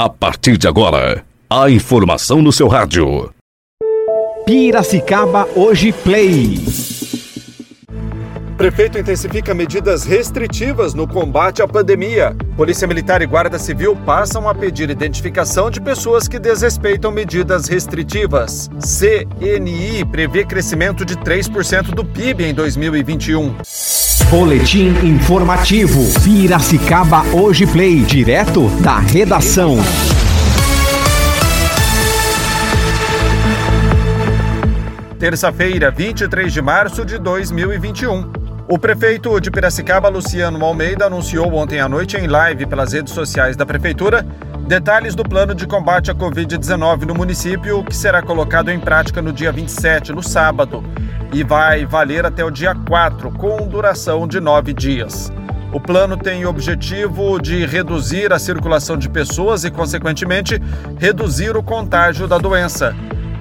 A partir de agora, a informação no seu rádio. Piracicaba Hoje Play. Prefeito intensifica medidas restritivas no combate à pandemia. Polícia Militar e Guarda Civil passam a pedir identificação de pessoas que desrespeitam medidas restritivas. CNI prevê crescimento de 3% do PIB em 2021. Boletim informativo. Piracicaba Hoje Play. Direto da redação. Terça-feira, 23 de março de 2021. O prefeito de Piracicaba, Luciano Almeida, anunciou ontem à noite em live pelas redes sociais da prefeitura detalhes do plano de combate à Covid-19 no município, que será colocado em prática no dia 27, no sábado, e vai valer até o dia 4, com duração de nove dias. O plano tem o objetivo de reduzir a circulação de pessoas e, consequentemente, reduzir o contágio da doença.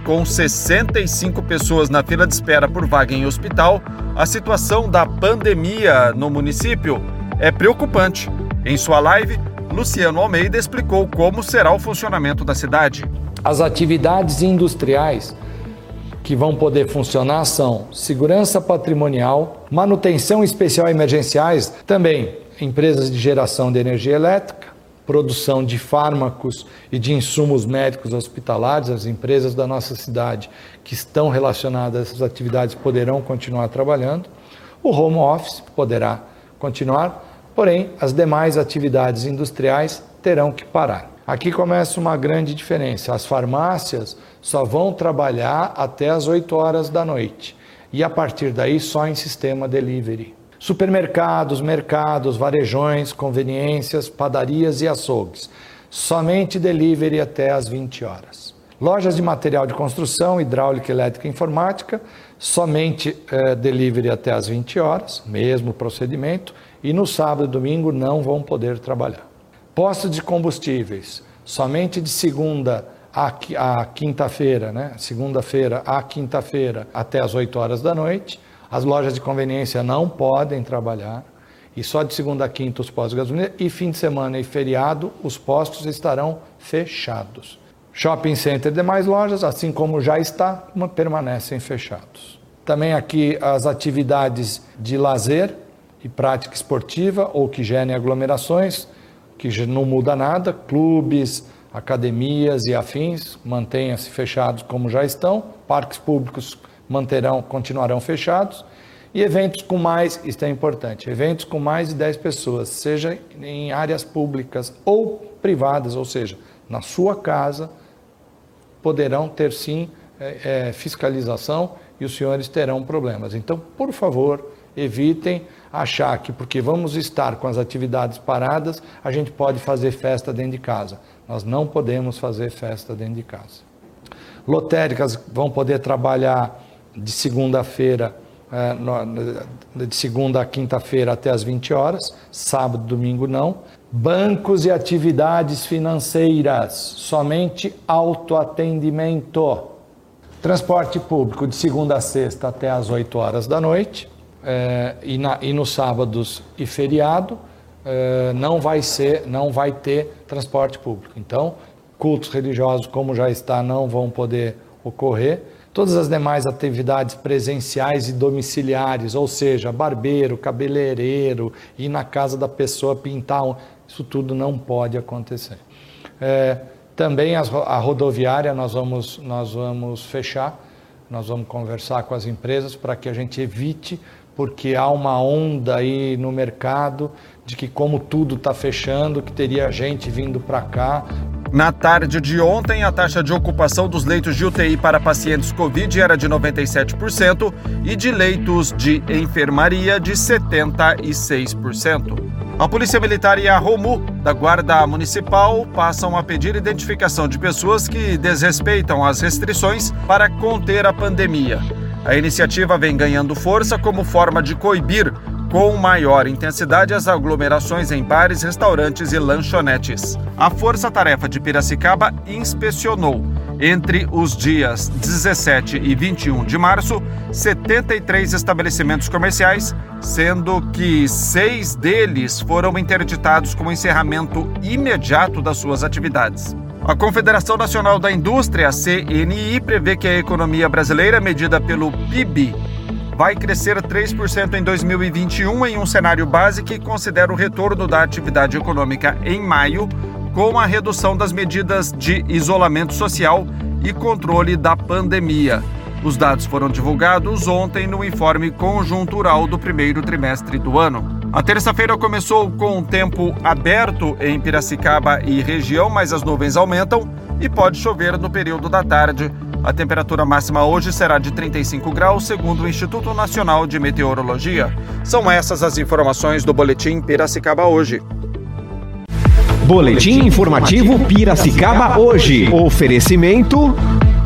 Com 65 pessoas na fila de espera por vaga em hospital, a situação da pandemia no município é preocupante. Em sua live, Luciano Almeida explicou como será o funcionamento da cidade. As atividades industriais que vão poder funcionar são segurança patrimonial, manutenção especial emergenciais, também empresas de geração de energia elétrica, produção de fármacos e de insumos médicos hospitalares, as empresas da nossa cidade que estão relacionadas a essas atividades poderão continuar trabalhando. O home office poderá continuar, porém as demais atividades industriais terão que parar. Aqui começa uma grande diferença. As farmácias só vão trabalhar até as 8 horas da noite e a partir daí só em sistema delivery. Supermercados, mercados, varejões, conveniências, padarias e açougues. Somente delivery até às 20 horas. Lojas de material de construção, hidráulica, elétrica e informática, somente eh, delivery até às 20 horas, mesmo procedimento, e no sábado e domingo não vão poder trabalhar. Postos de combustíveis, somente de segunda a, a quinta-feira, né? Segunda-feira a quinta-feira até às 8 horas da noite as lojas de conveniência não podem trabalhar e só de segunda a quinta os postos de gasolina e fim de semana e feriado os postos estarão fechados. Shopping center e demais lojas, assim como já está, permanecem fechados. Também aqui as atividades de lazer e prática esportiva ou que gerem aglomerações, que não muda nada, clubes, academias e afins mantenham-se fechados como já estão, parques públicos manterão, continuarão fechados. E eventos com mais, isso é importante, eventos com mais de 10 pessoas, seja em áreas públicas ou privadas, ou seja, na sua casa, poderão ter sim é, fiscalização e os senhores terão problemas. Então, por favor, evitem achar que porque vamos estar com as atividades paradas, a gente pode fazer festa dentro de casa. Nós não podemos fazer festa dentro de casa. Lotéricas vão poder trabalhar de segunda-feira, é, de segunda a quinta-feira até as 20 horas, sábado e domingo não. Bancos e atividades financeiras, somente autoatendimento. Transporte público de segunda a sexta até as 8 horas da noite. É, e, na, e nos sábados e feriado é, não vai ser, não vai ter transporte público. Então, cultos religiosos, como já está, não vão poder ocorrer Todas as demais atividades presenciais e domiciliares, ou seja, barbeiro, cabeleireiro, ir na casa da pessoa pintar, isso tudo não pode acontecer. É, também as, a rodoviária nós vamos, nós vamos fechar, nós vamos conversar com as empresas para que a gente evite, porque há uma onda aí no mercado de que como tudo está fechando, que teria gente vindo para cá na tarde de ontem, a taxa de ocupação dos leitos de UTI para pacientes Covid era de 97% e de leitos de enfermaria de 76%. A Polícia Militar e a ROMU, da Guarda Municipal, passam a pedir identificação de pessoas que desrespeitam as restrições para conter a pandemia. A iniciativa vem ganhando força como forma de coibir com maior intensidade as aglomerações em bares, restaurantes e lanchonetes. A Força Tarefa de Piracicaba inspecionou, entre os dias 17 e 21 de março, 73 estabelecimentos comerciais, sendo que seis deles foram interditados com encerramento imediato das suas atividades. A Confederação Nacional da Indústria, CNI, prevê que a economia brasileira, medida pelo PIB, vai crescer 3% em 2021 em um cenário base que considera o retorno da atividade econômica em maio, com a redução das medidas de isolamento social e controle da pandemia. Os dados foram divulgados ontem no informe conjuntural do primeiro trimestre do ano. A terça-feira começou com o tempo aberto em Piracicaba e região, mas as nuvens aumentam e pode chover no período da tarde. A temperatura máxima hoje será de 35 graus, segundo o Instituto Nacional de Meteorologia. São essas as informações do Boletim Piracicaba hoje. Boletim informativo Piracicaba hoje. Oferecimento